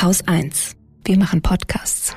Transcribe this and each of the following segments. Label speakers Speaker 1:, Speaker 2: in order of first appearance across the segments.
Speaker 1: Haus 1. Wir machen Podcasts.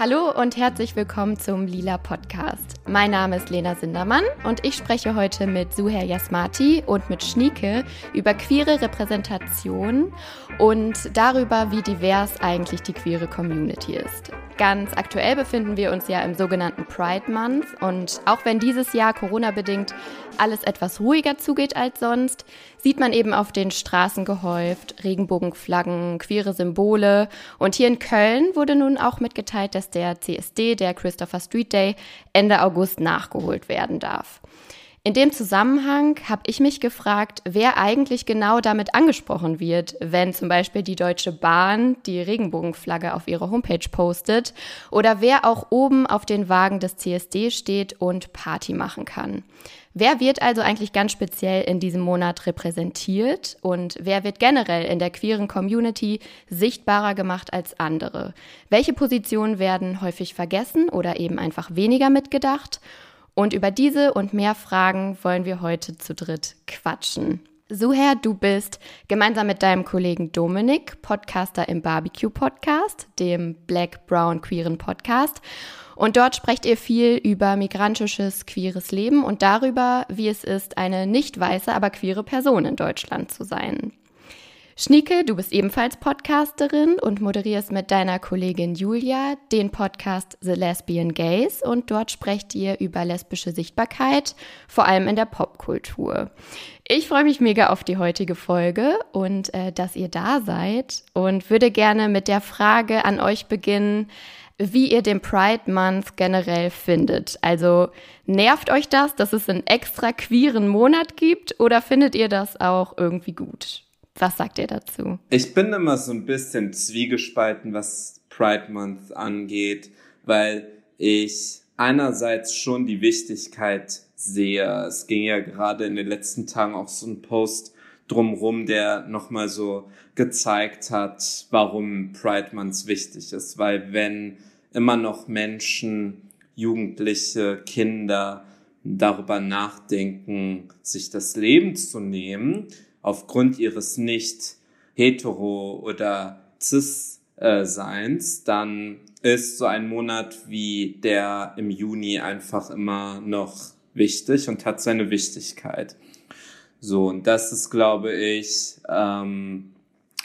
Speaker 2: Hallo und herzlich willkommen zum Lila Podcast. Mein Name ist Lena Sindermann und ich spreche heute mit Suher Yasmati und mit Schnieke über queere Repräsentation und darüber, wie divers eigentlich die queere Community ist. Ganz aktuell befinden wir uns ja im sogenannten Pride Month und auch wenn dieses Jahr Corona-bedingt alles etwas ruhiger zugeht als sonst, sieht man eben auf den Straßen gehäuft Regenbogenflaggen, queere Symbole und hier in Köln wurde nun auch mitgeteilt, dass der CSD, der Christopher Street Day, Ende August nachgeholt werden darf. In dem Zusammenhang habe ich mich gefragt, wer eigentlich genau damit angesprochen wird, wenn zum Beispiel die Deutsche Bahn die Regenbogenflagge auf ihrer Homepage postet oder wer auch oben auf den Wagen des CSD steht und Party machen kann. Wer wird also eigentlich ganz speziell in diesem Monat repräsentiert und wer wird generell in der queeren Community sichtbarer gemacht als andere? Welche Positionen werden häufig vergessen oder eben einfach weniger mitgedacht? Und über diese und mehr Fragen wollen wir heute zu dritt quatschen. Suher, du bist gemeinsam mit deinem Kollegen Dominik Podcaster im Barbecue Podcast, dem Black Brown Queeren Podcast. Und dort sprecht ihr viel über migrantisches queeres Leben und darüber, wie es ist, eine nicht weiße, aber queere Person in Deutschland zu sein. Schnieke, du bist ebenfalls Podcasterin und moderierst mit deiner Kollegin Julia den Podcast The Lesbian Gays und dort sprecht ihr über lesbische Sichtbarkeit, vor allem in der Popkultur. Ich freue mich mega auf die heutige Folge und äh, dass ihr da seid und würde gerne mit der Frage an euch beginnen, wie ihr den Pride Month generell findet. Also nervt euch das, dass es einen extra queeren Monat gibt oder findet ihr das auch irgendwie gut? Was sagt ihr dazu?
Speaker 3: Ich bin immer so ein bisschen zwiegespalten, was Pride Month angeht, weil ich einerseits schon die Wichtigkeit sehe. Es ging ja gerade in den letzten Tagen auch so ein Post drumrum, der nochmal so gezeigt hat, warum Pride Month wichtig ist. Weil wenn immer noch Menschen, Jugendliche, Kinder darüber nachdenken, sich das Leben zu nehmen, aufgrund ihres nicht hetero oder cis äh, Seins, dann ist so ein Monat wie der im Juni einfach immer noch wichtig und hat seine Wichtigkeit. So, und das ist, glaube ich, ähm,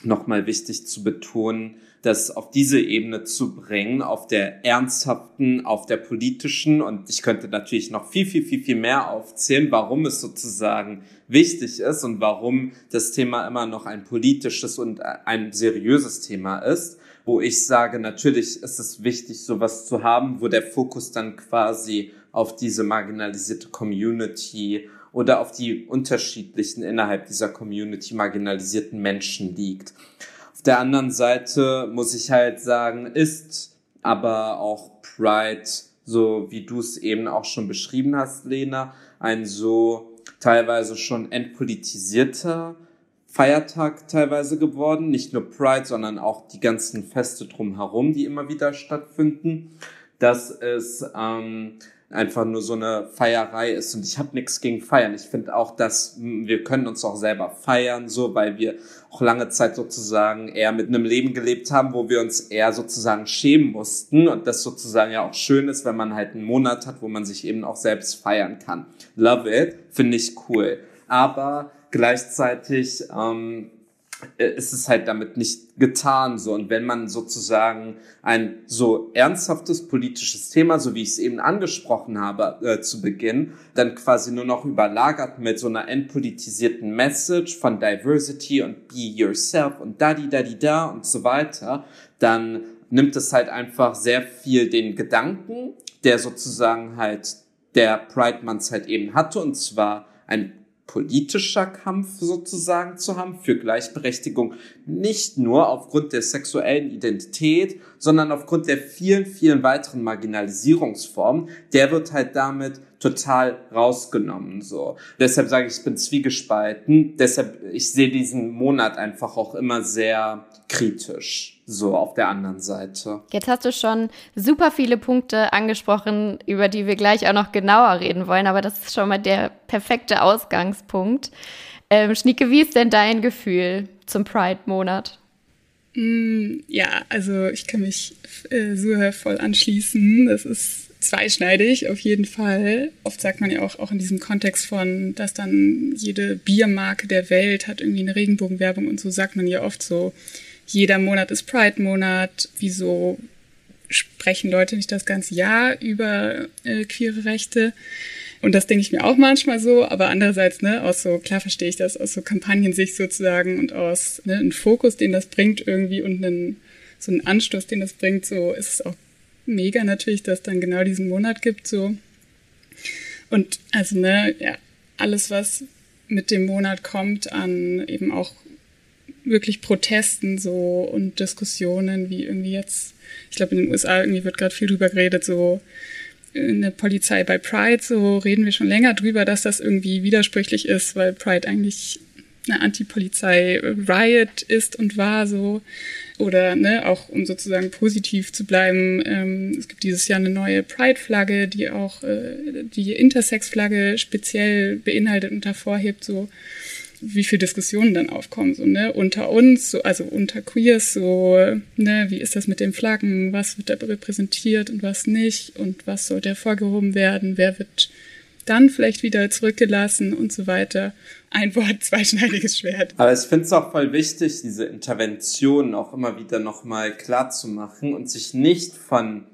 Speaker 3: nochmal wichtig zu betonen, das auf diese Ebene zu bringen, auf der ernsthaften, auf der politischen. Und ich könnte natürlich noch viel, viel, viel, viel mehr aufzählen, warum es sozusagen wichtig ist und warum das Thema immer noch ein politisches und ein seriöses Thema ist. Wo ich sage, natürlich ist es wichtig, sowas zu haben, wo der Fokus dann quasi auf diese marginalisierte Community oder auf die unterschiedlichen innerhalb dieser Community marginalisierten Menschen liegt. Auf der anderen Seite muss ich halt sagen, ist aber auch Pride, so wie du es eben auch schon beschrieben hast, Lena, ein so teilweise schon entpolitisierter Feiertag teilweise geworden. Nicht nur Pride, sondern auch die ganzen Feste drumherum, die immer wieder stattfinden. Das ist ähm, einfach nur so eine Feierei ist. Und ich habe nichts gegen Feiern. Ich finde auch, dass wir können uns auch selber feiern, so, weil wir auch lange Zeit sozusagen eher mit einem Leben gelebt haben, wo wir uns eher sozusagen schämen mussten. Und das sozusagen ja auch schön ist, wenn man halt einen Monat hat, wo man sich eben auch selbst feiern kann. Love it, finde ich cool. Aber gleichzeitig ähm, äh, ist es halt damit nicht getan so. Und wenn man sozusagen ein so ernsthaftes politisches Thema, so wie ich es eben angesprochen habe äh, zu Beginn, dann quasi nur noch überlagert mit so einer entpolitisierten Message von Diversity und Be Yourself und da di da di da und so weiter, dann nimmt es halt einfach sehr viel den Gedanken, der sozusagen halt der Pride Month halt eben hatte und zwar ein politischer Kampf sozusagen zu haben für Gleichberechtigung, nicht nur aufgrund der sexuellen Identität, sondern aufgrund der vielen, vielen weiteren Marginalisierungsformen, der wird halt damit total rausgenommen, so. Deshalb sage ich, ich bin zwiegespalten. Deshalb, ich sehe diesen Monat einfach auch immer sehr kritisch, so auf der anderen Seite.
Speaker 2: Jetzt hast du schon super viele Punkte angesprochen, über die wir gleich auch noch genauer reden wollen, aber das ist schon mal der perfekte Ausgangspunkt. Ähm, Schnieke, wie ist denn dein Gefühl zum Pride-Monat?
Speaker 4: Mm, ja, also ich kann mich äh, so voll anschließen. Das ist zweischneidig auf jeden Fall. Oft sagt man ja auch, auch in diesem Kontext von, dass dann jede Biermarke der Welt hat irgendwie eine Regenbogenwerbung und so sagt man ja oft so, jeder Monat ist Pride-Monat. Wieso sprechen Leute nicht das ganze Jahr über äh, queere Rechte? Und das denke ich mir auch manchmal so, aber andererseits, ne, aus so, klar verstehe ich das, aus so Kampagnensicht sozusagen und aus ne, einem Fokus, den das bringt irgendwie und einen, so einen Anstoß, den das bringt, so ist es auch mega natürlich, dass dann genau diesen Monat gibt, so. Und also, ne, ja, alles, was mit dem Monat kommt an eben auch wirklich Protesten so und Diskussionen, wie irgendwie jetzt, ich glaube in den USA irgendwie wird gerade viel drüber geredet, so eine Polizei bei Pride, so reden wir schon länger drüber, dass das irgendwie widersprüchlich ist, weil Pride eigentlich eine Anti-Polizei-Riot ist und war so. Oder ne, auch um sozusagen positiv zu bleiben, ähm, es gibt dieses Jahr eine neue Pride-Flagge, die auch äh, die Intersex-Flagge speziell beinhaltet und hervorhebt, so wie viel Diskussionen dann aufkommen, so, ne, unter uns, so, also unter Queers, so, ne, wie ist das mit den Flaggen, was wird da repräsentiert und was nicht? Und was sollte hervorgehoben werden, wer wird dann vielleicht wieder zurückgelassen und so weiter. Ein Wort, zweischneidiges Schwert.
Speaker 3: Aber ich finde es auch voll wichtig, diese Interventionen auch immer wieder nochmal klar zu machen und sich nicht von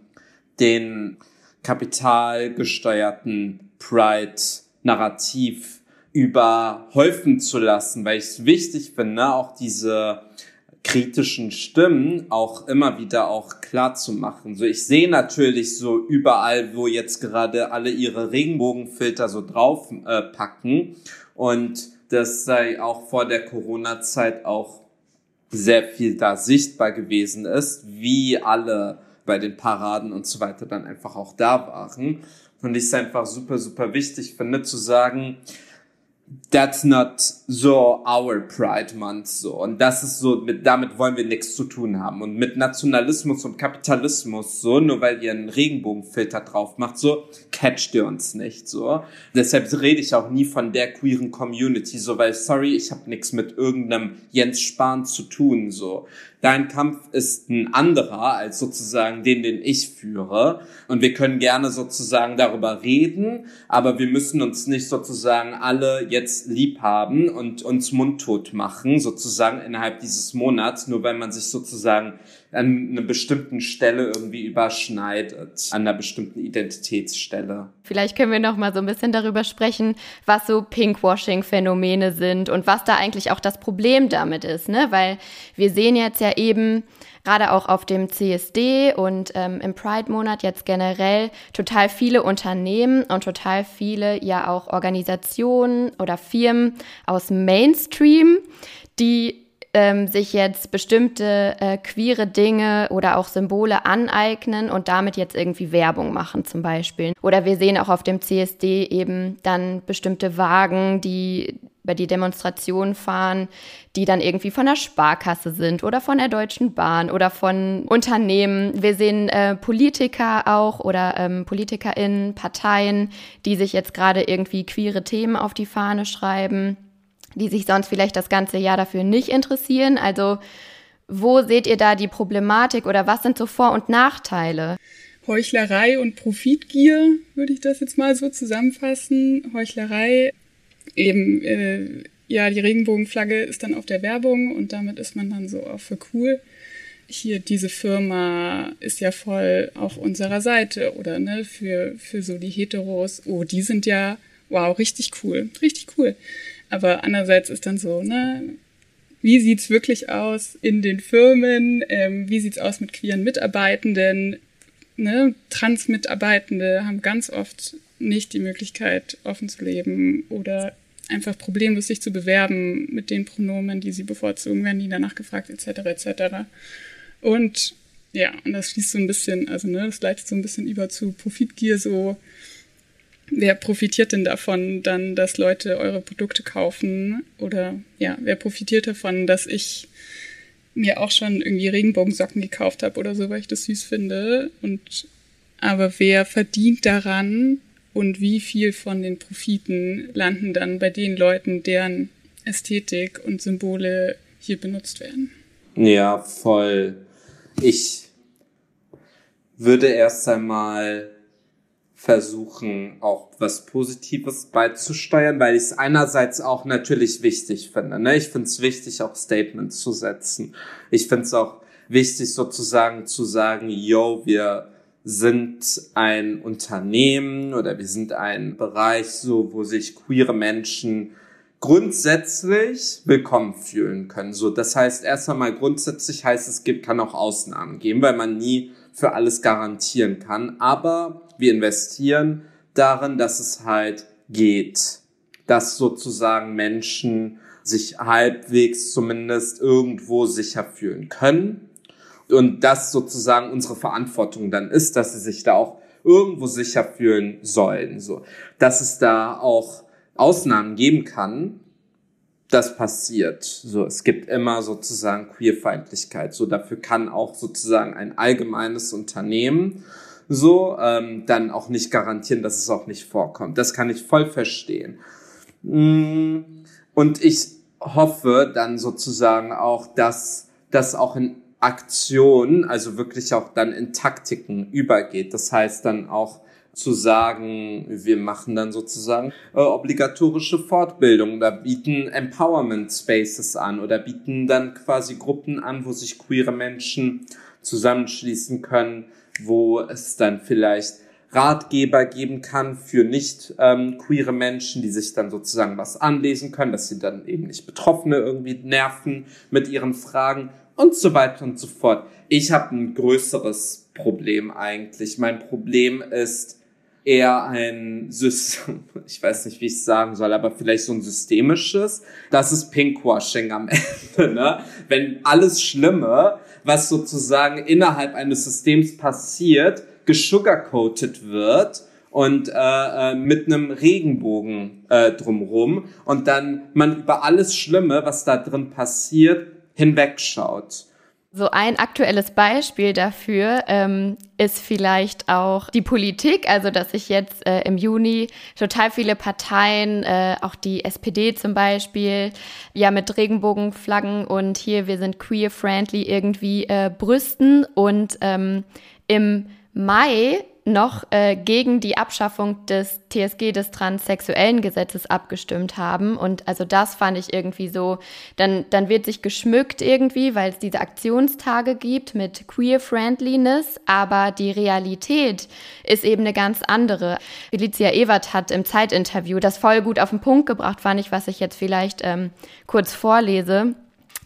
Speaker 3: den kapitalgesteuerten Pride-Narrativ überhäufen zu lassen, weil ich es wichtig finde, auch diese kritischen Stimmen auch immer wieder auch klar zu machen. So, ich sehe natürlich so überall, wo jetzt gerade alle ihre Regenbogenfilter so drauf äh, packen und das sei auch vor der Corona-Zeit auch sehr viel da sichtbar gewesen ist, wie alle bei den Paraden und so weiter dann einfach auch da waren. Und ich es einfach super, super wichtig finde zu sagen, that's not so our Pride Month so. Und das ist so, mit, damit wollen wir nichts zu tun haben. Und mit Nationalismus und Kapitalismus so, nur weil ihr einen Regenbogenfilter drauf macht, so, catcht ihr uns nicht so. Deshalb rede ich auch nie von der queeren Community so, weil, sorry, ich habe nichts mit irgendeinem Jens Spahn zu tun so dein Kampf ist ein anderer als sozusagen den, den ich führe. Und wir können gerne sozusagen darüber reden, aber wir müssen uns nicht sozusagen alle jetzt lieb haben und uns mundtot machen, sozusagen innerhalb dieses Monats, nur weil man sich sozusagen an einer bestimmten Stelle irgendwie überschneidet, an einer bestimmten Identitätsstelle.
Speaker 2: Vielleicht können wir noch mal so ein bisschen darüber sprechen, was so Pinkwashing-Phänomene sind und was da eigentlich auch das Problem damit ist, ne? Weil wir sehen jetzt ja eben gerade auch auf dem CSD und ähm, im Pride-Monat jetzt generell total viele Unternehmen und total viele ja auch Organisationen oder Firmen aus Mainstream, die ähm, sich jetzt bestimmte äh, queere Dinge oder auch Symbole aneignen und damit jetzt irgendwie Werbung machen zum Beispiel. Oder wir sehen auch auf dem CSD eben dann bestimmte Wagen, die über die Demonstration fahren, die dann irgendwie von der Sparkasse sind oder von der Deutschen Bahn oder von Unternehmen. Wir sehen äh, Politiker auch oder ähm, PolitikerInnen, Parteien, die sich jetzt gerade irgendwie queere Themen auf die Fahne schreiben die sich sonst vielleicht das ganze Jahr dafür nicht interessieren. Also wo seht ihr da die Problematik oder was sind so Vor- und Nachteile?
Speaker 4: Heuchlerei und Profitgier, würde ich das jetzt mal so zusammenfassen. Heuchlerei, eben, äh, ja, die Regenbogenflagge ist dann auf der Werbung und damit ist man dann so auch für cool. Hier, diese Firma ist ja voll auf unserer Seite oder ne, für, für so die Heteros. Oh, die sind ja, wow, richtig cool, richtig cool. Aber andererseits ist dann so, ne, wie sieht's wirklich aus in den Firmen? Ähm, wie sieht's aus mit queeren Mitarbeitenden? Ne? Trans-Mitarbeitende haben ganz oft nicht die Möglichkeit, offen zu leben oder einfach problemlos sich zu bewerben mit den Pronomen, die sie bevorzugen, werden die danach gefragt, etc., etc. Und ja, und das schließt so ein bisschen, also ne, das leitet so ein bisschen über zu Profitgier, so wer profitiert denn davon dann, dass Leute eure Produkte kaufen? Oder ja, wer profitiert davon, dass ich mir auch schon irgendwie Regenbogensocken gekauft habe oder so, weil ich das süß finde? Und aber wer verdient daran und wie viel von den Profiten landen dann bei den Leuten, deren Ästhetik und Symbole hier benutzt werden?
Speaker 3: Ja, voll. Ich würde erst einmal versuchen, auch was Positives beizusteuern, weil ich es einerseits auch natürlich wichtig finde. Ne? Ich finde es wichtig, auch Statements zu setzen. Ich finde es auch wichtig, sozusagen zu sagen, yo, wir sind ein Unternehmen oder wir sind ein Bereich, so wo sich queere Menschen grundsätzlich willkommen fühlen können. So, das heißt, erst einmal grundsätzlich heißt es gibt, kann auch Ausnahmen geben, weil man nie für alles garantieren kann. Aber wir investieren darin, dass es halt geht, dass sozusagen Menschen sich halbwegs zumindest irgendwo sicher fühlen können und das sozusagen unsere Verantwortung dann ist, dass sie sich da auch irgendwo sicher fühlen sollen, so, dass es da auch Ausnahmen geben kann, das passiert. So, es gibt immer sozusagen Queerfeindlichkeit. So, dafür kann auch sozusagen ein allgemeines Unternehmen so ähm, dann auch nicht garantieren, dass es auch nicht vorkommt. Das kann ich voll verstehen. Mm, und ich hoffe dann sozusagen auch, dass das auch in Aktionen, also wirklich auch dann in Taktiken übergeht. Das heißt dann auch zu sagen, wir machen dann sozusagen äh, obligatorische Fortbildung oder bieten Empowerment Spaces an oder bieten dann quasi Gruppen an, wo sich queere Menschen zusammenschließen können, wo es dann vielleicht Ratgeber geben kann für nicht ähm, queere Menschen, die sich dann sozusagen was anlesen können, dass sie dann eben nicht Betroffene irgendwie nerven mit ihren Fragen und so weiter und so fort. Ich habe ein größeres Problem eigentlich. Mein Problem ist eher ein System, ich weiß nicht, wie ich es sagen soll, aber vielleicht so ein systemisches. Das ist Pinkwashing am Ende, ne? Wenn alles Schlimme, was sozusagen innerhalb eines Systems passiert, gesugarcoated wird und äh, äh, mit einem Regenbogen äh, drumrum und dann man über alles Schlimme, was da drin passiert, hinwegschaut.
Speaker 2: So ein aktuelles Beispiel dafür ähm, ist vielleicht auch die Politik, also dass sich jetzt äh, im Juni total viele Parteien, äh, auch die SPD zum Beispiel, ja mit Regenbogenflaggen und hier wir sind queer-friendly irgendwie äh, brüsten. Und ähm, im Mai noch äh, gegen die Abschaffung des TSG des transsexuellen Gesetzes abgestimmt haben. Und also das fand ich irgendwie so, dann, dann wird sich geschmückt irgendwie, weil es diese Aktionstage gibt mit Queer-Friendliness, aber die Realität ist eben eine ganz andere. Felicia Ewert hat im Zeitinterview das voll gut auf den Punkt gebracht, fand ich, was ich jetzt vielleicht ähm, kurz vorlese.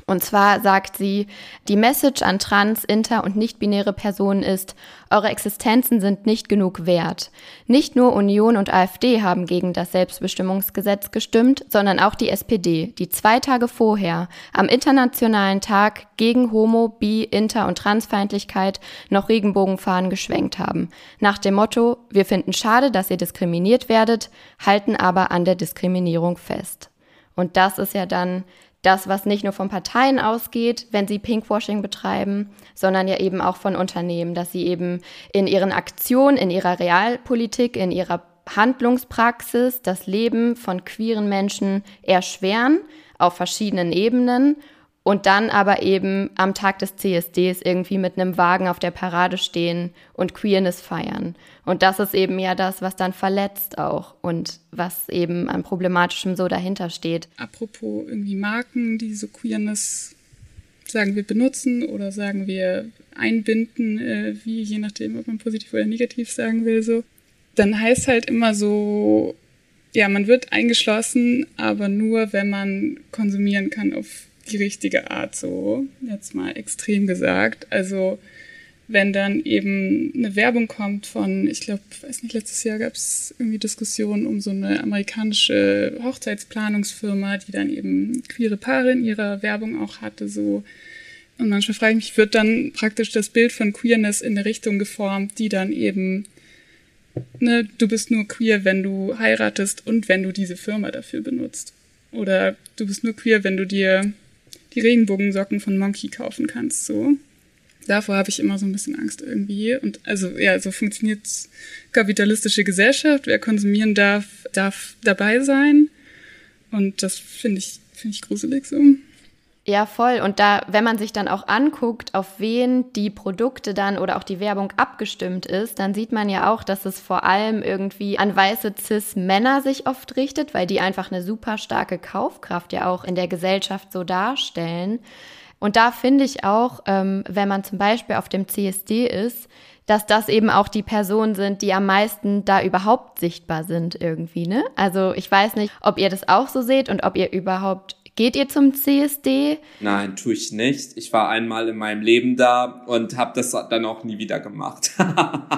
Speaker 2: Und zwar sagt sie, die Message an trans, inter und nicht-binäre Personen ist, eure Existenzen sind nicht genug wert. Nicht nur Union und AfD haben gegen das Selbstbestimmungsgesetz gestimmt, sondern auch die SPD, die zwei Tage vorher am Internationalen Tag gegen Homo, Bi, Inter und Transfeindlichkeit noch Regenbogenfahnen geschwenkt haben. Nach dem Motto, wir finden schade, dass ihr diskriminiert werdet, halten aber an der Diskriminierung fest. Und das ist ja dann das, was nicht nur von Parteien ausgeht, wenn sie Pinkwashing betreiben, sondern ja eben auch von Unternehmen, dass sie eben in ihren Aktionen, in ihrer Realpolitik, in ihrer Handlungspraxis das Leben von queeren Menschen erschweren auf verschiedenen Ebenen und dann aber eben am Tag des CSDs irgendwie mit einem Wagen auf der Parade stehen und Queerness feiern. Und das ist eben ja das, was dann verletzt auch und was eben an Problematischem so dahinter steht.
Speaker 4: Apropos irgendwie Marken, die so Queerness sagen wir benutzen oder sagen wir einbinden, äh, wie je nachdem, ob man positiv oder negativ sagen will, so, dann heißt halt immer so, ja, man wird eingeschlossen, aber nur, wenn man konsumieren kann auf die richtige Art, so jetzt mal extrem gesagt. Also wenn dann eben eine Werbung kommt von, ich glaube, weiß nicht, letztes Jahr gab es irgendwie Diskussionen um so eine amerikanische Hochzeitsplanungsfirma, die dann eben queere Paare in ihrer Werbung auch hatte, so. Und manchmal frage ich mich, wird dann praktisch das Bild von Queerness in eine Richtung geformt, die dann eben ne, du bist nur queer, wenn du heiratest und wenn du diese Firma dafür benutzt. Oder du bist nur queer, wenn du dir die Regenbogensocken von Monkey kaufen kannst, so. Davor habe ich immer so ein bisschen Angst irgendwie. Und also, ja, so funktioniert kapitalistische Gesellschaft. Wer konsumieren darf, darf dabei sein. Und das finde ich, finde ich gruselig so.
Speaker 2: Ja, voll. Und da, wenn man sich dann auch anguckt, auf wen die Produkte dann oder auch die Werbung abgestimmt ist, dann sieht man ja auch, dass es vor allem irgendwie an weiße Cis-Männer sich oft richtet, weil die einfach eine super starke Kaufkraft ja auch in der Gesellschaft so darstellen. Und da finde ich auch, ähm, wenn man zum Beispiel auf dem CSD ist, dass das eben auch die Personen sind, die am meisten da überhaupt sichtbar sind irgendwie, ne? Also ich weiß nicht, ob ihr das auch so seht und ob ihr überhaupt Geht ihr zum CSD?
Speaker 3: Nein, tue ich nicht. Ich war einmal in meinem Leben da und habe das dann auch nie wieder gemacht.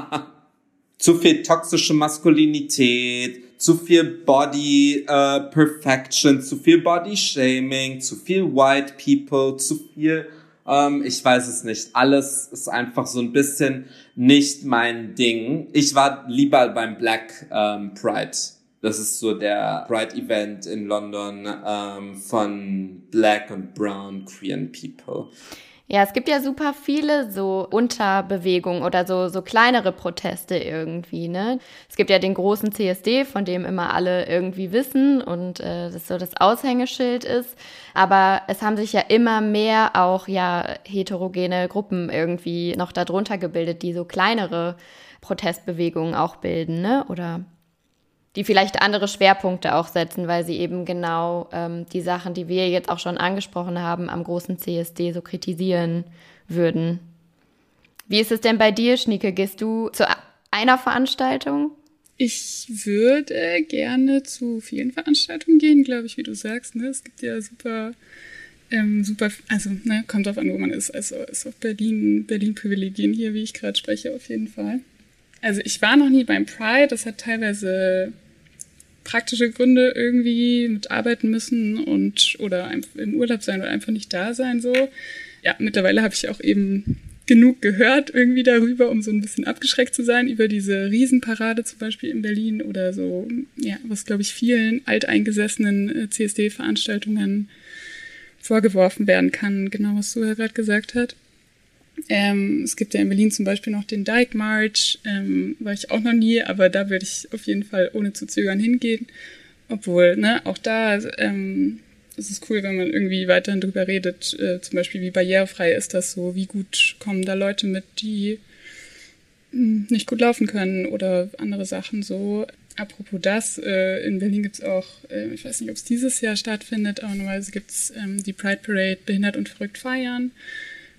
Speaker 3: zu viel toxische Maskulinität, zu viel Body uh, Perfection, zu viel Body Shaming, zu viel White People, zu viel, ähm, ich weiß es nicht. Alles ist einfach so ein bisschen nicht mein Ding. Ich war lieber beim Black ähm, Pride das ist so der Pride Event in London ähm, von Black und Brown Queer People.
Speaker 2: Ja, es gibt ja super viele so Unterbewegungen oder so, so kleinere Proteste irgendwie, ne? Es gibt ja den großen CSD, von dem immer alle irgendwie wissen und äh, das so das Aushängeschild ist. Aber es haben sich ja immer mehr auch ja heterogene Gruppen irgendwie noch darunter gebildet, die so kleinere Protestbewegungen auch bilden, ne? Oder die vielleicht andere Schwerpunkte auch setzen, weil sie eben genau ähm, die Sachen, die wir jetzt auch schon angesprochen haben, am großen CSD so kritisieren würden. Wie ist es denn bei dir, Schnieke? Gehst du zu einer Veranstaltung?
Speaker 4: Ich würde gerne zu vielen Veranstaltungen gehen, glaube ich, wie du sagst. Ne? Es gibt ja super, ähm, super, also ne, kommt drauf an, wo man ist. Also ist auch Berlin, Berlin-Privilegien hier, wie ich gerade spreche, auf jeden Fall. Also ich war noch nie beim Pride. Das hat teilweise praktische Gründe irgendwie mit arbeiten müssen und oder im Urlaub sein oder einfach nicht da sein so. Ja, mittlerweile habe ich auch eben genug gehört irgendwie darüber, um so ein bisschen abgeschreckt zu sein über diese Riesenparade zum Beispiel in Berlin oder so, ja, was glaube ich vielen alteingesessenen äh, CSD-Veranstaltungen vorgeworfen werden kann, genau was Suha gerade gesagt hat. Ähm, es gibt ja in Berlin zum Beispiel noch den Dyke March, ähm, war ich auch noch nie, aber da würde ich auf jeden Fall ohne zu zögern hingehen. Obwohl, ne, auch da ähm, ist es cool, wenn man irgendwie weiterhin drüber redet, äh, zum Beispiel wie barrierefrei ist das so, wie gut kommen da Leute mit, die hm, nicht gut laufen können oder andere Sachen so. Apropos das, äh, in Berlin gibt's auch, äh, ich weiß nicht, ob es dieses Jahr stattfindet, aber normalerweise gibt's ähm, die Pride Parade Behindert und Verrückt feiern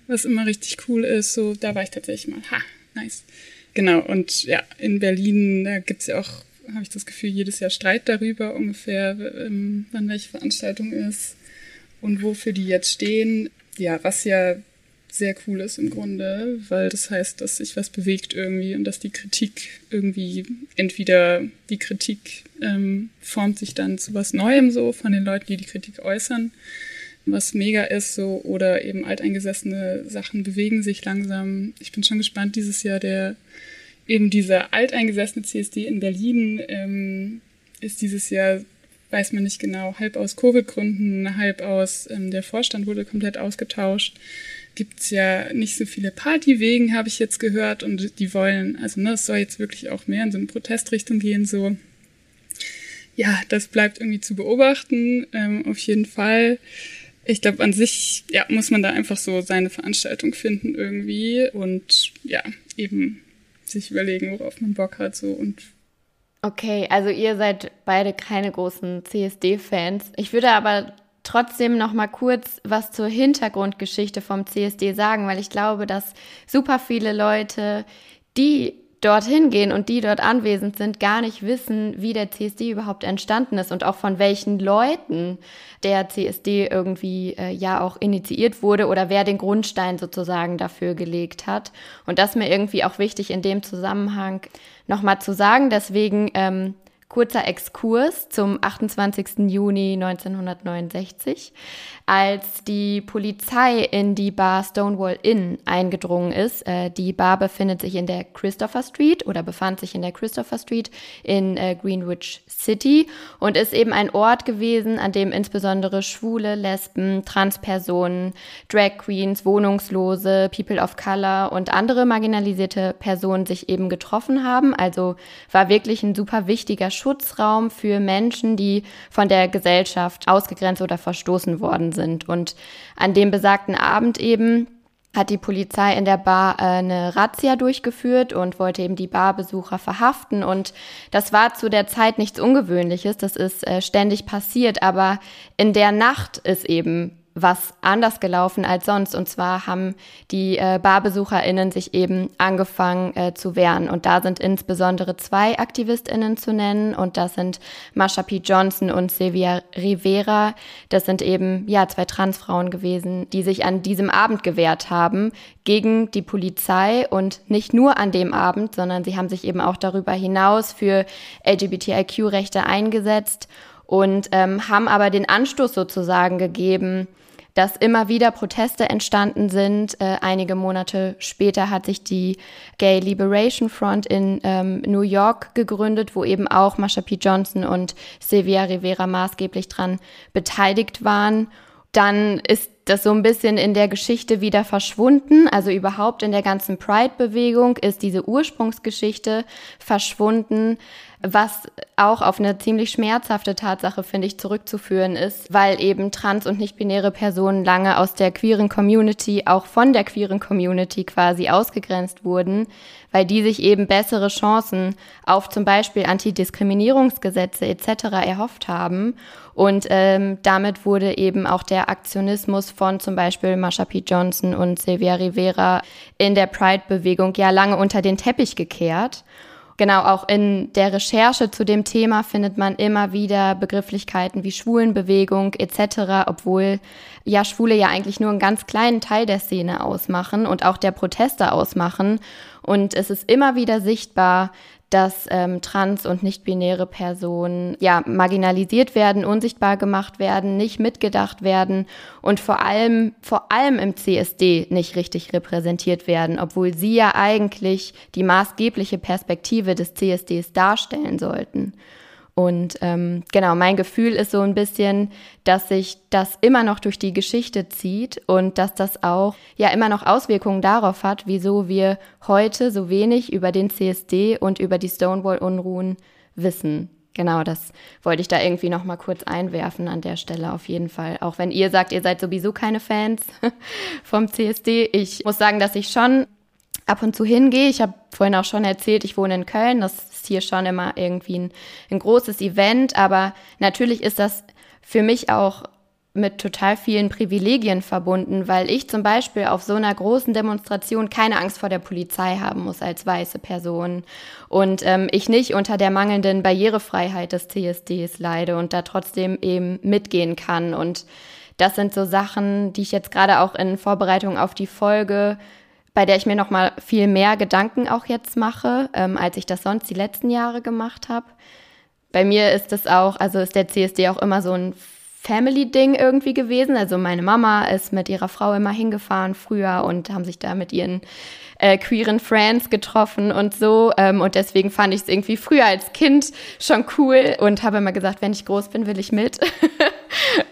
Speaker 4: was immer richtig cool ist. So, da war ich tatsächlich mal. Ha, nice. Genau, und ja, in Berlin, da gibt es ja auch, habe ich das Gefühl, jedes Jahr Streit darüber ungefähr, ähm, wann welche Veranstaltung ist und wofür die jetzt stehen. Ja, was ja sehr cool ist im Grunde, weil das heißt, dass sich was bewegt irgendwie und dass die Kritik irgendwie entweder die Kritik ähm, formt sich dann zu was Neuem so von den Leuten, die die Kritik äußern was mega ist, so oder eben alteingesessene Sachen bewegen sich langsam. Ich bin schon gespannt dieses Jahr der eben dieser alteingesessene CSD in Berlin ähm, ist dieses Jahr weiß man nicht genau, halb aus Covid-Gründen, halb aus ähm, der Vorstand wurde komplett ausgetauscht. Gibt's ja nicht so viele Partywegen, habe ich jetzt gehört, und die wollen, also ne, es soll jetzt wirklich auch mehr in so eine Protestrichtung gehen, so. Ja, das bleibt irgendwie zu beobachten, ähm, auf jeden Fall ich glaube, an sich ja, muss man da einfach so seine Veranstaltung finden irgendwie und ja, eben sich überlegen, worauf man Bock hat so und
Speaker 2: Okay, also ihr seid beide keine großen CSD-Fans. Ich würde aber trotzdem noch mal kurz was zur Hintergrundgeschichte vom CSD sagen, weil ich glaube, dass super viele Leute, die dorthin gehen und die dort anwesend sind, gar nicht wissen, wie der CSD überhaupt entstanden ist und auch von welchen Leuten der CSD irgendwie äh, ja auch initiiert wurde oder wer den Grundstein sozusagen dafür gelegt hat. Und das mir irgendwie auch wichtig in dem Zusammenhang nochmal zu sagen. Deswegen ähm, Kurzer Exkurs zum 28. Juni 1969, als die Polizei in die Bar Stonewall Inn eingedrungen ist. Äh, die Bar befindet sich in der Christopher Street oder befand sich in der Christopher Street in äh, Greenwich City und ist eben ein Ort gewesen, an dem insbesondere Schwule, Lesben, Transpersonen, Drag Queens, Wohnungslose, People of Color und andere marginalisierte Personen sich eben getroffen haben. Also war wirklich ein super wichtiger Schutzraum für Menschen, die von der Gesellschaft ausgegrenzt oder verstoßen worden sind. Und an dem besagten Abend eben hat die Polizei in der Bar äh, eine Razzia durchgeführt und wollte eben die Barbesucher verhaften. Und das war zu der Zeit nichts Ungewöhnliches, das ist äh, ständig passiert, aber in der Nacht ist eben was anders gelaufen als sonst. Und zwar haben die äh, BarbesucherInnen sich eben angefangen äh, zu wehren. Und da sind insbesondere zwei AktivistInnen zu nennen. Und das sind Marsha P. Johnson und Silvia Rivera. Das sind eben, ja, zwei Transfrauen gewesen, die sich an diesem Abend gewehrt haben gegen die Polizei. Und nicht nur an dem Abend, sondern sie haben sich eben auch darüber hinaus für LGBTIQ-Rechte eingesetzt und ähm, haben aber den Anstoß sozusagen gegeben, dass immer wieder Proteste entstanden sind. Äh, einige Monate später hat sich die Gay Liberation Front in ähm, New York gegründet, wo eben auch Marsha P. Johnson und Sylvia Rivera maßgeblich dran beteiligt waren. Dann ist das so ein bisschen in der Geschichte wieder verschwunden. Also überhaupt in der ganzen Pride-Bewegung ist diese Ursprungsgeschichte verschwunden was auch auf eine ziemlich schmerzhafte Tatsache, finde ich, zurückzuführen ist, weil eben trans- und nicht-binäre Personen lange aus der queeren Community, auch von der queeren Community quasi ausgegrenzt wurden, weil die sich eben bessere Chancen auf zum Beispiel Antidiskriminierungsgesetze etc. erhofft haben. Und ähm, damit wurde eben auch der Aktionismus von zum Beispiel Marsha P. Johnson und Silvia Rivera in der Pride-Bewegung ja lange unter den Teppich gekehrt. Genau, auch in der Recherche zu dem Thema findet man immer wieder Begrifflichkeiten wie Schwulenbewegung etc., obwohl ja Schwule ja eigentlich nur einen ganz kleinen Teil der Szene ausmachen und auch der Proteste ausmachen. Und es ist immer wieder sichtbar, dass ähm, trans- und nicht-binäre Personen ja marginalisiert werden, unsichtbar gemacht werden, nicht mitgedacht werden und vor allem vor allem im CSD nicht richtig repräsentiert werden, obwohl sie ja eigentlich die maßgebliche Perspektive des CSDs darstellen sollten. Und ähm, genau, mein Gefühl ist so ein bisschen, dass sich das immer noch durch die Geschichte zieht und dass das auch ja immer noch Auswirkungen darauf hat, wieso wir heute so wenig über den CSD und über die Stonewall-Unruhen wissen. Genau, das wollte ich da irgendwie noch mal kurz einwerfen an der Stelle auf jeden Fall. Auch wenn ihr sagt, ihr seid sowieso keine Fans vom CSD. Ich muss sagen, dass ich schon ab und zu hingehe. Ich habe vorhin auch schon erzählt, ich wohne in Köln. Das ist hier schon immer irgendwie ein, ein großes Event. Aber natürlich ist das für mich auch mit total vielen Privilegien verbunden, weil ich zum Beispiel auf so einer großen Demonstration keine Angst vor der Polizei haben muss als weiße Person und ähm, ich nicht unter der mangelnden Barrierefreiheit des CSDs leide und da trotzdem eben mitgehen kann. Und das sind so Sachen, die ich jetzt gerade auch in Vorbereitung auf die Folge bei der ich mir noch mal viel mehr Gedanken auch jetzt mache, ähm, als ich das sonst die letzten Jahre gemacht habe. Bei mir ist es auch, also ist der CSD auch immer so ein Family-Ding irgendwie gewesen. Also meine Mama ist mit ihrer Frau immer hingefahren früher und haben sich da mit ihren äh, queeren Friends getroffen und so. Ähm, und deswegen fand ich es irgendwie früher als Kind schon cool und habe immer gesagt, wenn ich groß bin, will ich mit.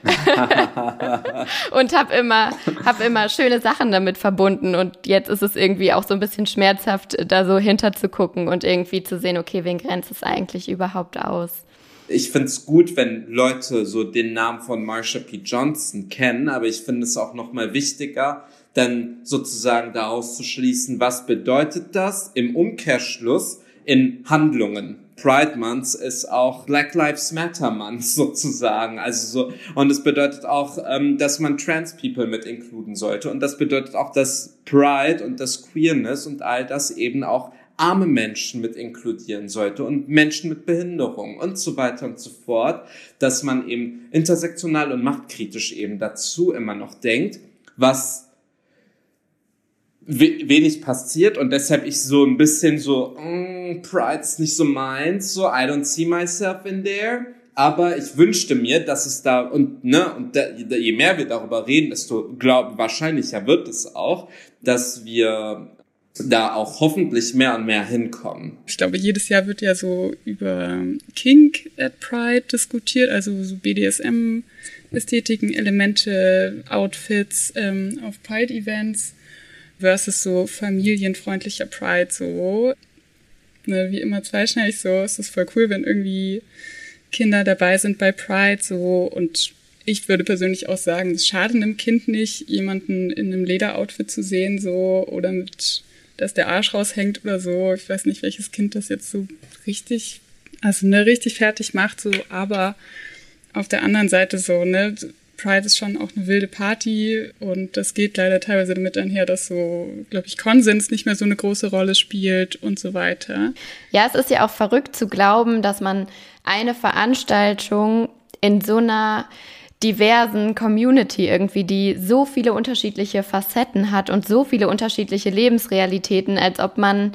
Speaker 2: und habe immer, hab immer schöne Sachen damit verbunden. Und jetzt ist es irgendwie auch so ein bisschen schmerzhaft, da so hinter zu gucken und irgendwie zu sehen, okay, wen grenzt es eigentlich überhaupt aus?
Speaker 3: Ich finde es gut, wenn Leute so den Namen von Marsha P. Johnson kennen, aber ich finde es auch noch mal wichtiger, dann sozusagen daraus zu schließen, was bedeutet das im Umkehrschluss in Handlungen. Pride Month ist auch Black Lives Matter Month sozusagen. Also so, und es bedeutet auch, ähm, dass man Trans People mit inkluden sollte. Und das bedeutet auch, dass Pride und das Queerness und all das eben auch arme Menschen mit inkludieren sollte und Menschen mit Behinderung und so weiter und so fort, dass man eben intersektional und machtkritisch eben dazu immer noch denkt, was wenig passiert und deshalb ich so ein bisschen so, mm, Pride ist nicht so meins, so I don't see myself in there. Aber ich wünschte mir, dass es da und ne und da, je mehr wir darüber reden, desto glaub, wahrscheinlicher wird es auch, dass wir da auch hoffentlich mehr und mehr hinkommen.
Speaker 4: Ich glaube, jedes Jahr wird ja so über Kink at Pride diskutiert, also so BDSM, Ästhetiken, Elemente, Outfits ähm, auf Pride-Events versus so familienfreundlicher Pride, so ne, wie immer zweischneidig so. Es ist voll cool, wenn irgendwie Kinder dabei sind bei Pride, so und ich würde persönlich auch sagen, es schadet einem Kind nicht, jemanden in einem Lederoutfit zu sehen, so oder mit, dass der Arsch raushängt oder so. Ich weiß nicht, welches Kind das jetzt so richtig, also ne, richtig fertig macht, so, aber auf der anderen Seite so, ne, Pride ist schon auch eine wilde Party und das geht leider teilweise damit einher, dass so, glaube ich, Konsens nicht mehr so eine große Rolle spielt und so weiter.
Speaker 2: Ja, es ist ja auch verrückt zu glauben, dass man eine Veranstaltung in so einer diversen Community irgendwie, die so viele unterschiedliche Facetten hat und so viele unterschiedliche Lebensrealitäten, als ob man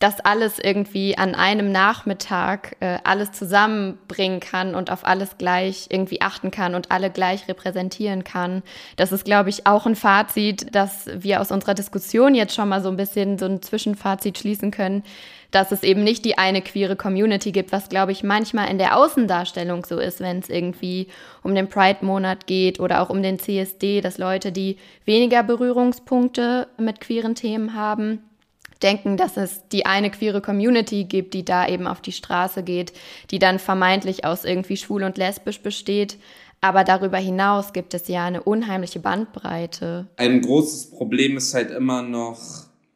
Speaker 2: das alles irgendwie an einem Nachmittag äh, alles zusammenbringen kann und auf alles gleich irgendwie achten kann und alle gleich repräsentieren kann. Das ist, glaube ich, auch ein Fazit, dass wir aus unserer Diskussion jetzt schon mal so ein bisschen so ein Zwischenfazit schließen können, dass es eben nicht die eine queere Community gibt, was, glaube ich, manchmal in der Außendarstellung so ist, wenn es irgendwie um den Pride-Monat geht oder auch um den CSD, dass Leute, die weniger Berührungspunkte mit queeren Themen haben, denken, dass es die eine queere Community gibt, die da eben auf die Straße geht, die dann vermeintlich aus irgendwie schwul und lesbisch besteht. Aber darüber hinaus gibt es ja eine unheimliche Bandbreite.
Speaker 3: Ein großes Problem ist halt immer noch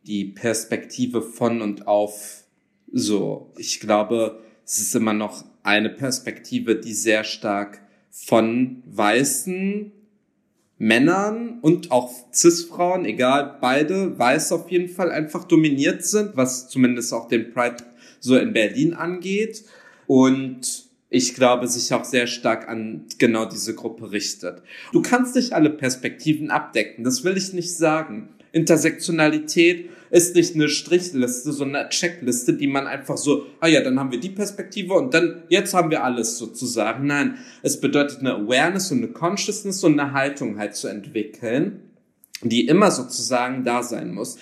Speaker 3: die Perspektive von und auf so. Ich glaube, es ist immer noch eine Perspektive, die sehr stark von weißen Männern und auch Cis-Frauen, egal, beide weiß auf jeden Fall einfach dominiert sind, was zumindest auch den Pride so in Berlin angeht. Und ich glaube, sich auch sehr stark an genau diese Gruppe richtet. Du kannst nicht alle Perspektiven abdecken, das will ich nicht sagen. Intersektionalität ist nicht eine Strichliste, sondern eine Checkliste, die man einfach so, ah ja, dann haben wir die Perspektive und dann, jetzt haben wir alles sozusagen. Nein, es bedeutet eine Awareness und eine Consciousness und eine Haltung halt zu entwickeln, die immer sozusagen da sein muss.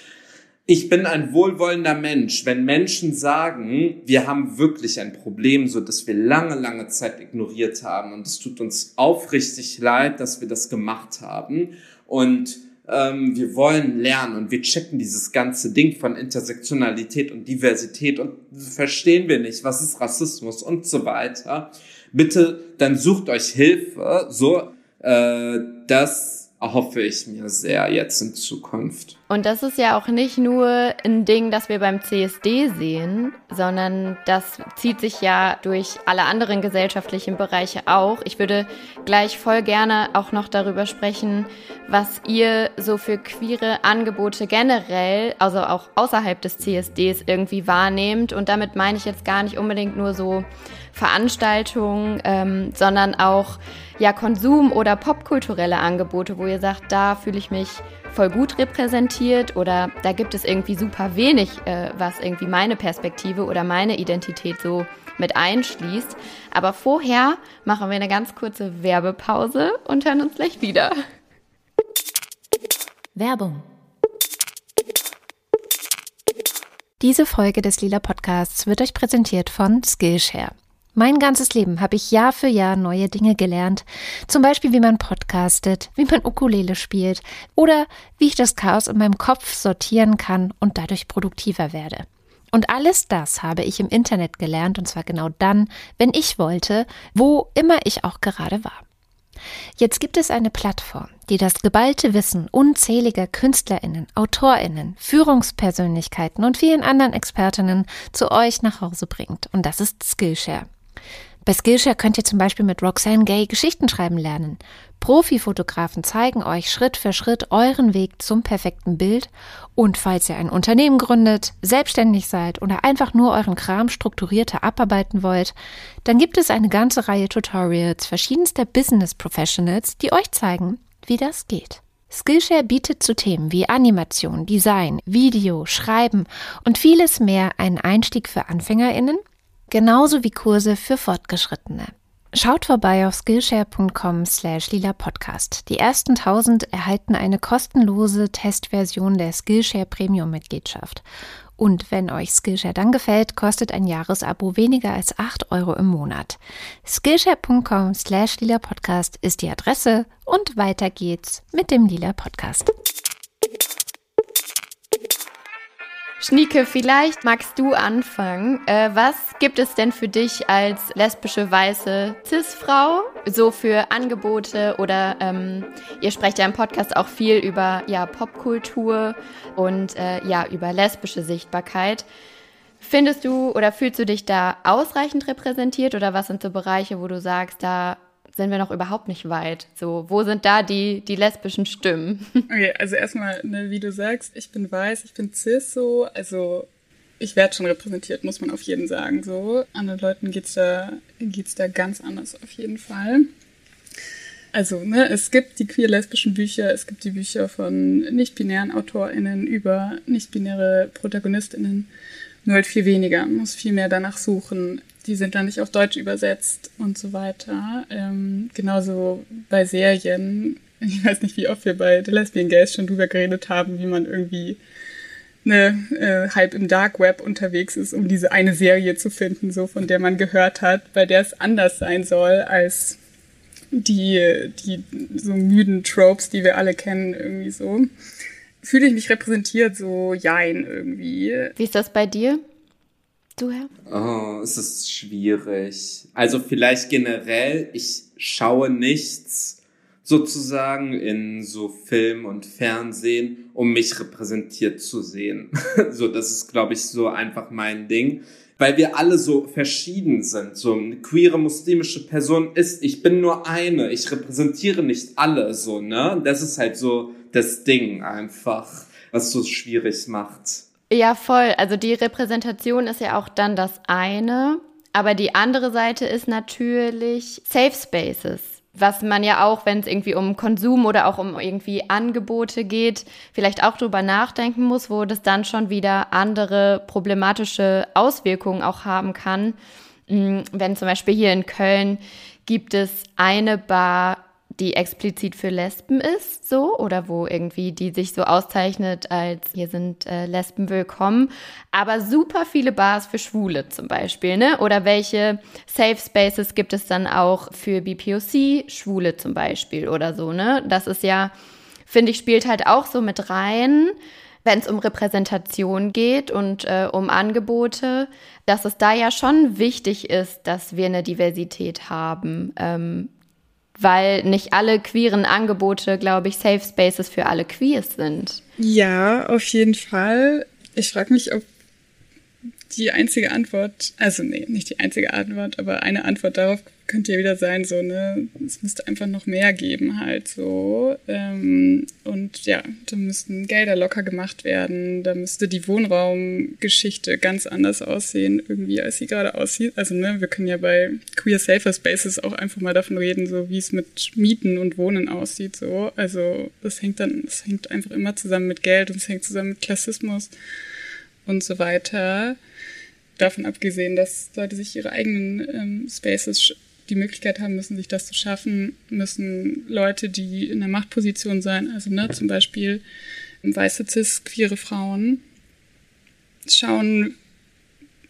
Speaker 3: Ich bin ein wohlwollender Mensch. Wenn Menschen sagen, wir haben wirklich ein Problem, so dass wir lange, lange Zeit ignoriert haben und es tut uns aufrichtig leid, dass wir das gemacht haben und ähm, wir wollen lernen und wir checken dieses ganze Ding von Intersektionalität und Diversität und verstehen wir nicht, was ist Rassismus und so weiter. Bitte, dann sucht euch Hilfe, so, äh, das hoffe ich mir sehr jetzt in Zukunft.
Speaker 2: Und das ist ja auch nicht nur ein Ding, das wir beim CSD sehen, sondern das zieht sich ja durch alle anderen gesellschaftlichen Bereiche auch. Ich würde gleich voll gerne auch noch darüber sprechen, was ihr so für queere Angebote generell, also auch außerhalb des CSDs irgendwie wahrnehmt. Und damit meine ich jetzt gar nicht unbedingt nur so Veranstaltungen, ähm, sondern auch ja Konsum- oder popkulturelle Angebote, wo ihr sagt, da fühle ich mich voll gut repräsentiert oder da gibt es irgendwie super wenig, äh, was irgendwie meine Perspektive oder meine Identität so mit einschließt. Aber vorher machen wir eine ganz kurze Werbepause und hören uns gleich wieder.
Speaker 1: Werbung. Diese Folge des Lila Podcasts wird euch präsentiert von Skillshare. Mein ganzes Leben habe ich Jahr für Jahr neue Dinge gelernt. Zum Beispiel, wie man podcastet, wie man Ukulele spielt oder wie ich das Chaos in meinem Kopf sortieren kann und dadurch produktiver werde. Und alles das habe ich im Internet gelernt und zwar genau dann, wenn ich wollte, wo immer ich auch gerade war. Jetzt gibt es eine Plattform, die das geballte Wissen unzähliger Künstlerinnen, Autorinnen, Führungspersönlichkeiten und vielen anderen Expertinnen zu euch nach Hause bringt. Und das ist Skillshare. Bei Skillshare könnt ihr zum Beispiel mit Roxanne Gay Geschichten schreiben lernen. Profifotografen zeigen euch Schritt für Schritt euren Weg zum perfekten Bild. Und falls ihr ein Unternehmen gründet, selbstständig seid oder einfach nur euren Kram strukturierter abarbeiten wollt, dann gibt es eine ganze Reihe Tutorials verschiedenster Business Professionals, die euch zeigen, wie das geht. Skillshare bietet zu Themen wie Animation, Design, Video, Schreiben und vieles mehr einen Einstieg für AnfängerInnen, genauso wie Kurse für Fortgeschrittene. Schaut vorbei auf skillshare.com slash lila podcast. Die ersten 1000 erhalten eine kostenlose Testversion der Skillshare Premium Mitgliedschaft. Und wenn euch Skillshare dann gefällt, kostet ein Jahresabo weniger als 8 Euro im Monat. Skillshare.com slash lila Podcast ist die Adresse und weiter geht's mit dem Lila Podcast.
Speaker 2: Schnieke, vielleicht magst du anfangen. Äh, was gibt es denn für dich als lesbische weiße Cis-Frau so für Angebote oder ähm, ihr sprecht ja im Podcast auch viel über ja Popkultur und äh, ja über lesbische Sichtbarkeit. Findest du oder fühlst du dich da ausreichend repräsentiert oder was sind so Bereiche, wo du sagst, da sind wir noch überhaupt nicht weit. So, wo sind da die, die lesbischen Stimmen?
Speaker 4: Okay, also erstmal, ne, wie du sagst, ich bin weiß, ich bin cis so, also ich werde schon repräsentiert, muss man auf jeden sagen. So, anderen Leuten geht's da, geht's da ganz anders auf jeden Fall. Also, ne, es gibt die queer-lesbischen Bücher, es gibt die Bücher von nicht-binären AutorInnen über nicht-binäre ProtagonistInnen. Nur halt viel weniger. Man muss viel mehr danach suchen die sind dann nicht auf Deutsch übersetzt und so weiter. Ähm, genauso bei Serien. Ich weiß nicht, wie oft wir bei The Lesbian Gays schon drüber geredet haben, wie man irgendwie ne, äh, halb im Dark Web unterwegs ist, um diese eine Serie zu finden, so von der man gehört hat, bei der es anders sein soll als die, die so müden Tropes, die wir alle kennen, irgendwie so. Fühle ich mich repräsentiert, so jein irgendwie.
Speaker 2: Wie ist das bei dir? Du, Herr?
Speaker 3: Oh, es ist schwierig. Also vielleicht generell, ich schaue nichts sozusagen in so Film und Fernsehen, um mich repräsentiert zu sehen. so, das ist, glaube ich, so einfach mein Ding. Weil wir alle so verschieden sind. So eine queere muslimische Person ist, ich bin nur eine, ich repräsentiere nicht alle, so, ne? Das ist halt so das Ding einfach, was so schwierig macht.
Speaker 2: Ja, voll. Also die Repräsentation ist ja auch dann das eine. Aber die andere Seite ist natürlich Safe Spaces. Was man ja auch, wenn es irgendwie um Konsum oder auch um irgendwie Angebote geht, vielleicht auch drüber nachdenken muss, wo das dann schon wieder andere problematische Auswirkungen auch haben kann. Hm, wenn zum Beispiel hier in Köln gibt es eine Bar, die explizit für Lesben ist, so, oder wo irgendwie die sich so auszeichnet, als hier sind äh, Lesben willkommen, aber super viele Bars für Schwule zum Beispiel, ne? Oder welche Safe Spaces gibt es dann auch für BPOC, Schwule zum Beispiel oder so, ne? Das ist ja, finde ich, spielt halt auch so mit rein wenn es um Repräsentation geht und äh, um Angebote, dass es da ja schon wichtig ist, dass wir eine Diversität haben. Ähm, weil nicht alle queeren Angebote, glaube ich, Safe Spaces für alle Queers sind.
Speaker 4: Ja, auf jeden Fall. Ich frage mich, ob die einzige Antwort, also nee, nicht die einzige Antwort, aber eine Antwort darauf könnte ja wieder sein, so, ne, es müsste einfach noch mehr geben halt so. Ähm, und ja, da müssten Gelder locker gemacht werden, da müsste die Wohnraumgeschichte ganz anders aussehen, irgendwie, als sie gerade aussieht. Also, ne, wir können ja bei Queer Safer Spaces auch einfach mal davon reden, so wie es mit Mieten und Wohnen aussieht. So. Also das hängt dann, es hängt einfach immer zusammen mit Geld und es hängt zusammen mit Klassismus und so weiter davon abgesehen, dass Leute sich ihre eigenen ähm, Spaces die Möglichkeit haben müssen, sich das zu schaffen, müssen Leute, die in der Machtposition sein, also ne, zum Beispiel weiße cis queere Frauen, schauen,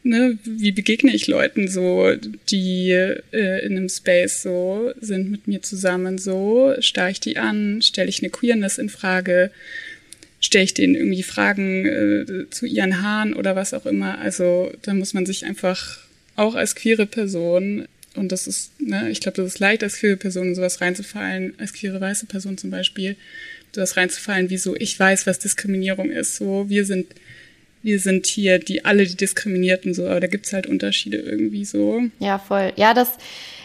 Speaker 4: ne, wie begegne ich Leuten so, die äh, in einem Space so sind mit mir zusammen so, starre ich die an, stelle ich eine Queerness in Frage, stelle ich denen irgendwie Fragen äh, zu ihren Haaren oder was auch immer. Also da muss man sich einfach auch als queere Person und das ist, ne, ich glaube, das ist leicht, als queere Person in sowas reinzufallen, als queere weiße Person zum Beispiel, sowas reinzufallen, wie so, ich weiß, was Diskriminierung ist. So, wir sind, wir sind hier die alle die Diskriminierten, so, aber da gibt's halt Unterschiede irgendwie so.
Speaker 2: Ja, voll. Ja, das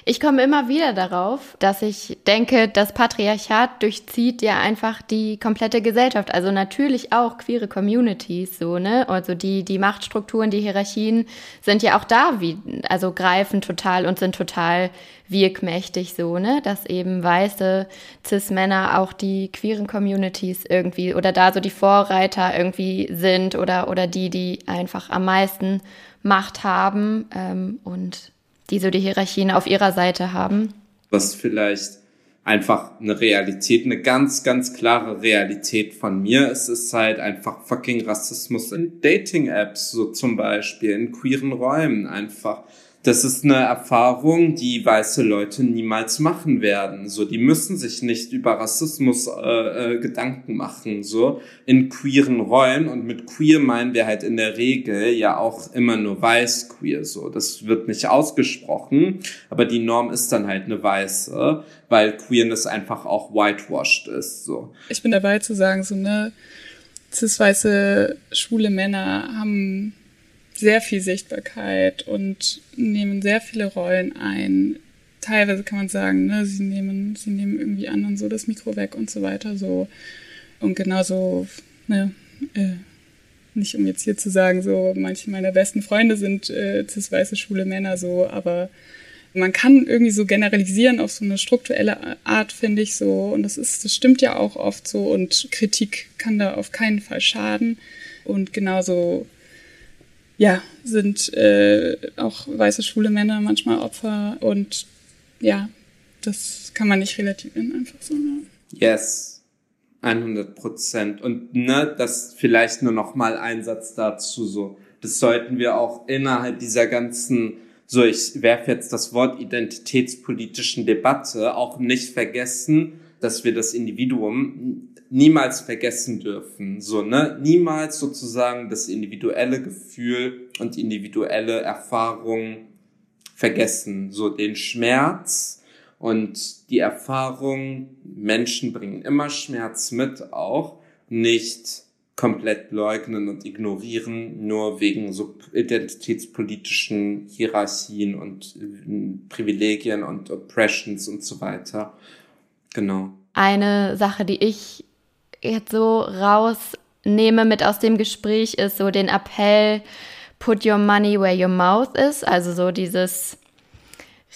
Speaker 2: Ich komme immer wieder darauf, dass ich denke, das Patriarchat durchzieht ja einfach die komplette Gesellschaft. Also natürlich auch queere Communities, so, ne? Also die, die Machtstrukturen, die Hierarchien sind ja auch da, wie, also greifen total und sind total wirkmächtig, so, ne? Dass eben weiße Cis-Männer auch die queeren Communities irgendwie oder da so die Vorreiter irgendwie sind oder, oder die, die einfach am meisten Macht haben ähm, und die so die Hierarchien auf ihrer Seite haben.
Speaker 3: Was vielleicht einfach eine Realität, eine ganz, ganz klare Realität von mir ist, ist halt einfach fucking Rassismus in Dating-Apps, so zum Beispiel, in queeren Räumen einfach das ist eine Erfahrung, die weiße Leute niemals machen werden. So, die müssen sich nicht über Rassismus äh, äh, Gedanken machen. So in queeren Rollen und mit queer meinen wir halt in der Regel ja auch immer nur weiß queer. So, das wird nicht ausgesprochen, aber die Norm ist dann halt eine weiße, weil Queerness einfach auch whitewashed ist. So.
Speaker 4: Ich bin dabei zu sagen, so ne cis-weiße schwule Männer haben sehr viel Sichtbarkeit und nehmen sehr viele Rollen ein. Teilweise kann man sagen, ne, sie nehmen, sie nehmen irgendwie anderen so das Mikro weg und so weiter, so. Und genauso, ne, äh, nicht um jetzt hier zu sagen, so, manche meiner besten Freunde sind äh, cis-weiße schwule Männer, so, aber man kann irgendwie so generalisieren auf so eine strukturelle Art, finde ich so. Und das ist, das stimmt ja auch oft so und Kritik kann da auf keinen Fall schaden. Und genauso ja, sind äh, auch weiße schwule Männer manchmal Opfer und ja, das kann man nicht relativieren einfach so. Ne?
Speaker 3: Yes, 100 Prozent. Und ne, das vielleicht nur noch mal ein Satz dazu so. Das sollten wir auch innerhalb dieser ganzen so, ich werfe jetzt das Wort identitätspolitischen Debatte auch nicht vergessen, dass wir das Individuum niemals vergessen dürfen. So, ne? Niemals sozusagen das individuelle Gefühl und individuelle Erfahrung vergessen. So den Schmerz und die Erfahrung, Menschen bringen immer Schmerz mit auch, nicht komplett leugnen und ignorieren, nur wegen so identitätspolitischen Hierarchien und äh, Privilegien und Oppressions und so weiter. Genau.
Speaker 2: Eine Sache, die ich jetzt so rausnehme mit aus dem Gespräch, ist so den Appell, put your money where your mouth is. Also so dieses,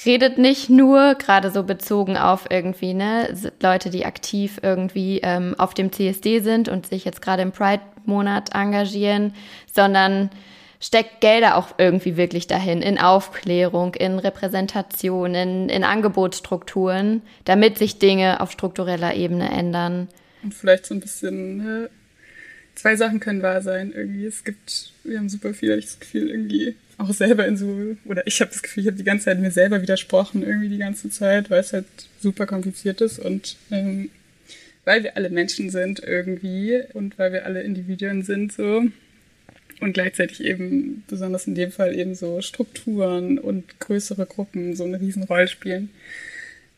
Speaker 2: redet nicht nur, gerade so bezogen auf irgendwie, ne, Leute, die aktiv irgendwie ähm, auf dem CSD sind und sich jetzt gerade im Pride-Monat engagieren, sondern steckt Gelder auch irgendwie wirklich dahin, in Aufklärung, in Repräsentation, in, in Angebotsstrukturen, damit sich Dinge auf struktureller Ebene ändern.
Speaker 4: Und vielleicht so ein bisschen, ne, zwei Sachen können wahr sein irgendwie. Es gibt, wir haben super viel, habe ich das Gefühl, irgendwie auch selber in so, oder ich habe das Gefühl, ich habe die ganze Zeit mir selber widersprochen, irgendwie die ganze Zeit, weil es halt super kompliziert ist und ähm, weil wir alle Menschen sind irgendwie und weil wir alle Individuen sind so und gleichzeitig eben, besonders in dem Fall eben so Strukturen und größere Gruppen so eine Riesenrolle spielen.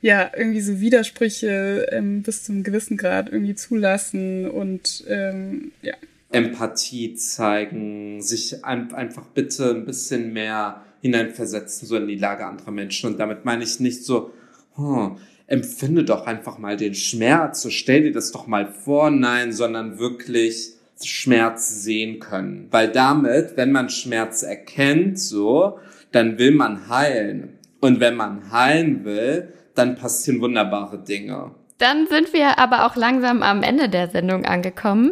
Speaker 4: Ja, irgendwie so Widersprüche ähm, bis zum gewissen Grad irgendwie zulassen und ähm, ja.
Speaker 3: Empathie zeigen, sich ein, einfach bitte ein bisschen mehr hineinversetzen, so in die Lage anderer Menschen. Und damit meine ich nicht so, oh, empfinde doch einfach mal den Schmerz, so stell dir das doch mal vor, nein, sondern wirklich Schmerz sehen können. Weil damit, wenn man Schmerz erkennt, so, dann will man heilen. Und wenn man heilen will, dann passieren wunderbare Dinge.
Speaker 2: Dann sind wir aber auch langsam am Ende der Sendung angekommen.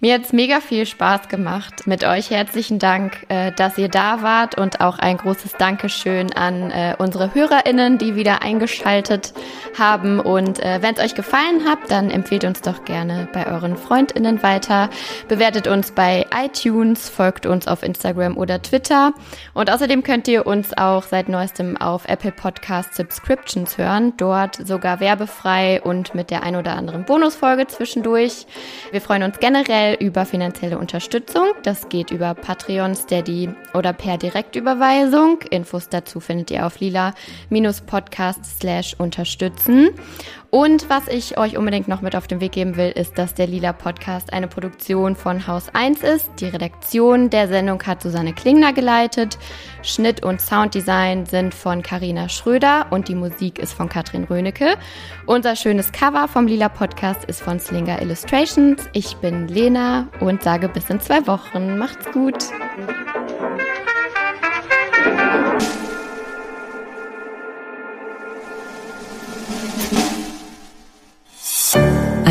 Speaker 2: Mir hat's mega viel Spaß gemacht mit euch. Herzlichen Dank, äh, dass ihr da wart und auch ein großes Dankeschön an äh, unsere HörerInnen, die wieder eingeschaltet haben. Und äh, wenn es euch gefallen hat, dann empfehlt uns doch gerne bei euren FreundInnen weiter. Bewertet uns bei iTunes, folgt uns auf Instagram oder Twitter. Und außerdem könnt ihr uns auch seit neuestem auf Apple Podcast Subscriptions hören. Dort sogar werbefrei und und mit der ein oder anderen Bonusfolge zwischendurch. Wir freuen uns generell über finanzielle Unterstützung. Das geht über Patreon, Steady oder per Direktüberweisung. Infos dazu findet ihr auf lila-podcast slash unterstützen. Und was ich euch unbedingt noch mit auf den Weg geben will, ist, dass der Lila Podcast eine Produktion von Haus 1 ist. Die Redaktion der Sendung hat Susanne Klingner geleitet. Schnitt und Sounddesign sind von Karina Schröder und die Musik ist von Katrin Rönecke. Unser schönes Cover vom Lila Podcast ist von Slinger Illustrations. Ich bin Lena und sage bis in zwei Wochen. Macht's gut.